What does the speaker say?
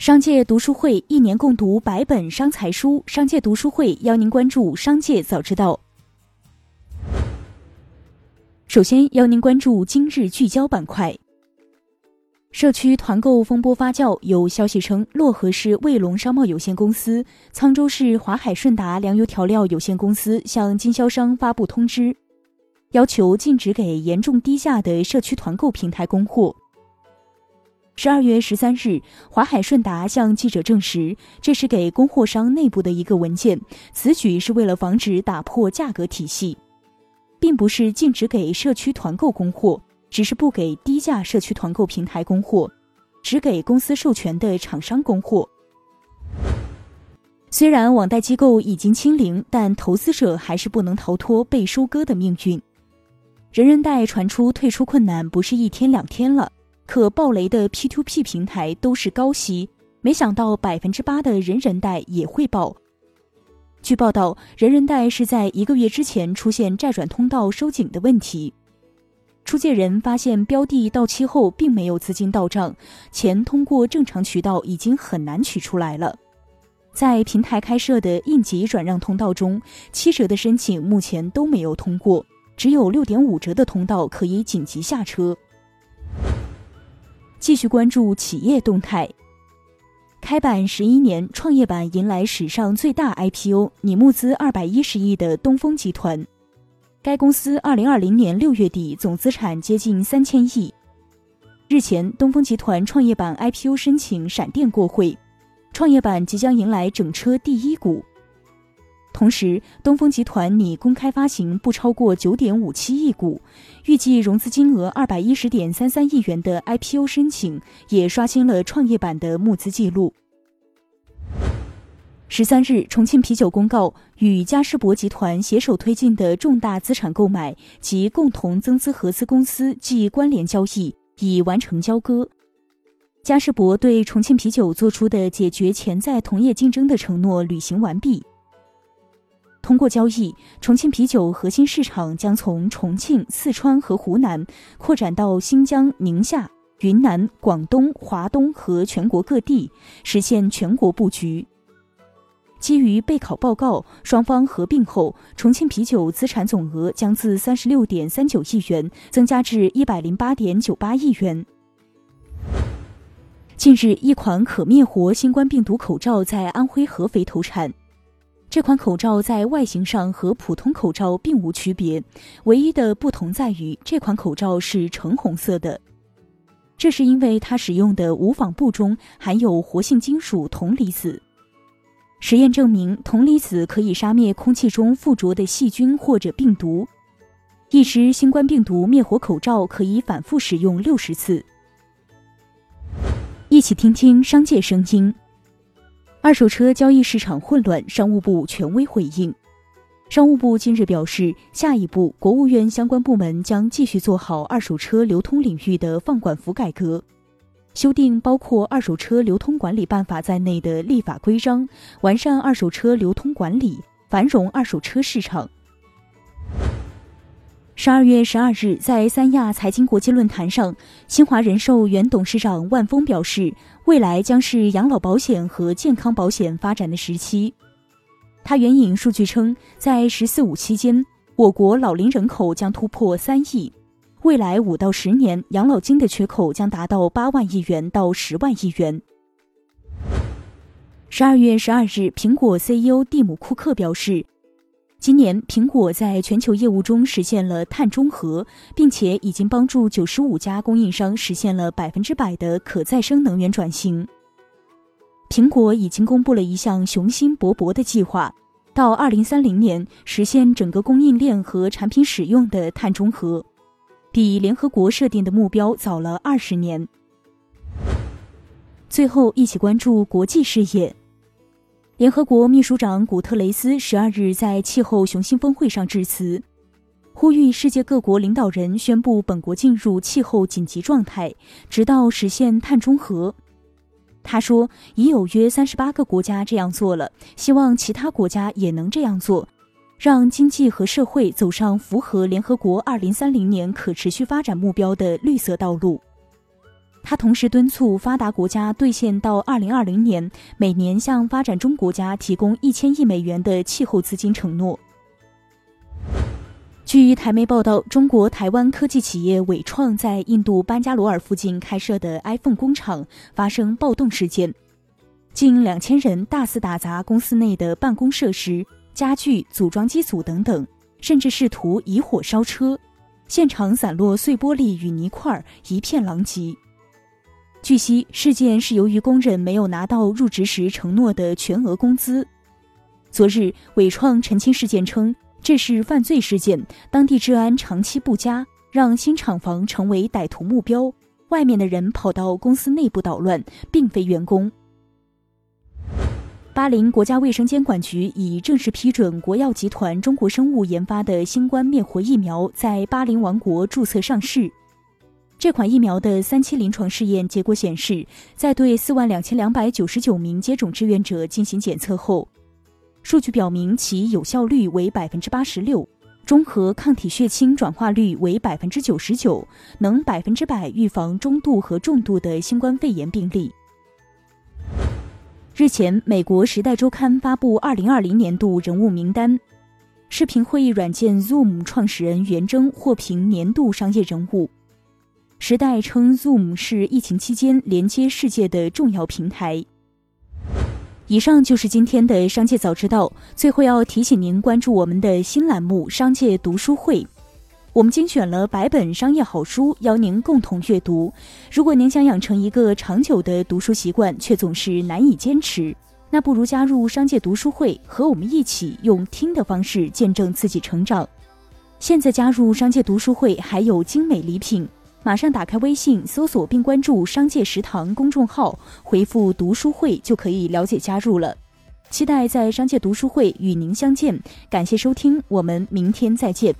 商界读书会一年共读百本商财书，商界读书会邀您关注商界早知道。首先邀您关注今日聚焦板块。社区团购风波发酵，有消息称，漯河市卫龙商贸有限公司、沧州市华海顺达粮油调料有限公司向经销商发布通知，要求禁止给严重低价的社区团购平台供货。十二月十三日，华海顺达向记者证实，这是给供货商内部的一个文件。此举是为了防止打破价格体系，并不是禁止给社区团购供货，只是不给低价社区团购平台供货，只给公司授权的厂商供货。虽然网贷机构已经清零，但投资者还是不能逃脱被收割的命运。人人贷传出退出困难，不是一天两天了。可爆雷的 P2P 平台都是高息，没想到百分之八的人人贷也会爆。据报道，人人贷是在一个月之前出现债转通道收紧的问题，出借人发现标的到期后并没有资金到账，钱通过正常渠道已经很难取出来了。在平台开设的应急转让通道中，七折的申请目前都没有通过，只有六点五折的通道可以紧急下车。继续关注企业动态。开板十一年，创业板迎来史上最大 IPO，拟募资二百一十亿的东风集团。该公司二零二零年六月底总资产接近三千亿。日前，东风集团创业板 IPO 申请闪电过会，创业板即将迎来整车第一股。同时，东风集团拟公开发行不超过九点五七亿股，预计融资金额二百一十点三三亿元的 IPO 申请也刷新了创业板的募资记录。十三日，重庆啤酒公告，与嘉士伯集团携手推进的重大资产购买及共同增资合资公司暨关联交易已完成交割。嘉士伯对重庆啤酒做出的解决潜在同业竞争的承诺履行完毕。通过交易，重庆啤酒核心市场将从重庆、四川和湖南扩展到新疆、宁夏、云南、广东、华东和全国各地，实现全国布局。基于备考报告，双方合并后，重庆啤酒资产总额将自三十六点三九亿元增加至一百零八点九八亿元。近日，一款可灭活新冠病毒口罩在安徽合肥投产。这款口罩在外形上和普通口罩并无区别，唯一的不同在于这款口罩是橙红色的。这是因为它使用的无纺布中含有活性金属铜离子。实验证明，铜离子可以杀灭空气中附着的细菌或者病毒。一支新冠病毒灭活口罩可以反复使用六十次。一起听听商界声音。二手车交易市场混乱，商务部权威回应。商务部近日表示，下一步国务院相关部门将继续做好二手车流通领域的放管服改革，修订包括《二手车流通管理办法》在内的立法规章，完善二手车流通管理，繁荣二手车市场。十二月十二日，在三亚财经国际论坛上，新华人寿原董事长万峰表示，未来将是养老保险和健康保险发展的时期。他援引数据称，在“十四五”期间，我国老龄人口将突破三亿，未来五到十年，养老金的缺口将达到八万亿元到十万亿元。十二月十二日，苹果 CEO 蒂姆·库克表示。今年，苹果在全球业务中实现了碳中和，并且已经帮助九十五家供应商实现了百分之百的可再生能源转型。苹果已经公布了一项雄心勃勃的计划，到二零三零年实现整个供应链和产品使用的碳中和，比联合国设定的目标早了二十年。最后，一起关注国际事业。联合国秘书长古特雷斯十二日在气候雄心峰会上致辞，呼吁世界各国领导人宣布本国进入气候紧急状态，直到实现碳中和。他说，已有约三十八个国家这样做了，希望其他国家也能这样做，让经济和社会走上符合联合国二零三零年可持续发展目标的绿色道路。他同时敦促发达国家兑现到二零二零年每年向发展中国家提供一千亿美元的气候资金承诺。据台媒报道，中国台湾科技企业伟创在印度班加罗尔附近开设的 iPhone 工厂发生暴动事件，近两千人大肆打砸公司内的办公设施、家具、组装机组等等，甚至试图以火烧车，现场散落碎玻璃与泥块，一片狼藉。据悉，事件是由于工人没有拿到入职时承诺的全额工资。昨日，伟创澄清事件称。这是犯罪事件，当地治安长期不佳，让新厂房成为歹徒目标。外面的人跑到公司内部捣乱，并非员工。巴林国家卫生监管局已正式批准国药集团中国生物研发的新冠灭活疫苗在巴林王国注册上市。这款疫苗的三期临床试验结果显示，在对四万两千两百九十九名接种志愿者进行检测后。数据表明，其有效率为百分之八十六，中和抗体血清转化率为百分之九十九，能百分之百预防中度和重度的新冠肺炎病例。日前，美国《时代周刊》发布二零二零年度人物名单，视频会议软件 Zoom 创始人袁征获评年度商业人物。时代称 Zoom 是疫情期间连接世界的重要平台。以上就是今天的商界早知道。最后要提醒您关注我们的新栏目《商界读书会》，我们精选了百本商业好书，邀您共同阅读。如果您想养成一个长久的读书习惯，却总是难以坚持，那不如加入商界读书会，和我们一起用听的方式见证自己成长。现在加入商界读书会还有精美礼品。马上打开微信，搜索并关注“商界食堂”公众号，回复“读书会”就可以了解加入了。期待在商界读书会与您相见。感谢收听，我们明天再见。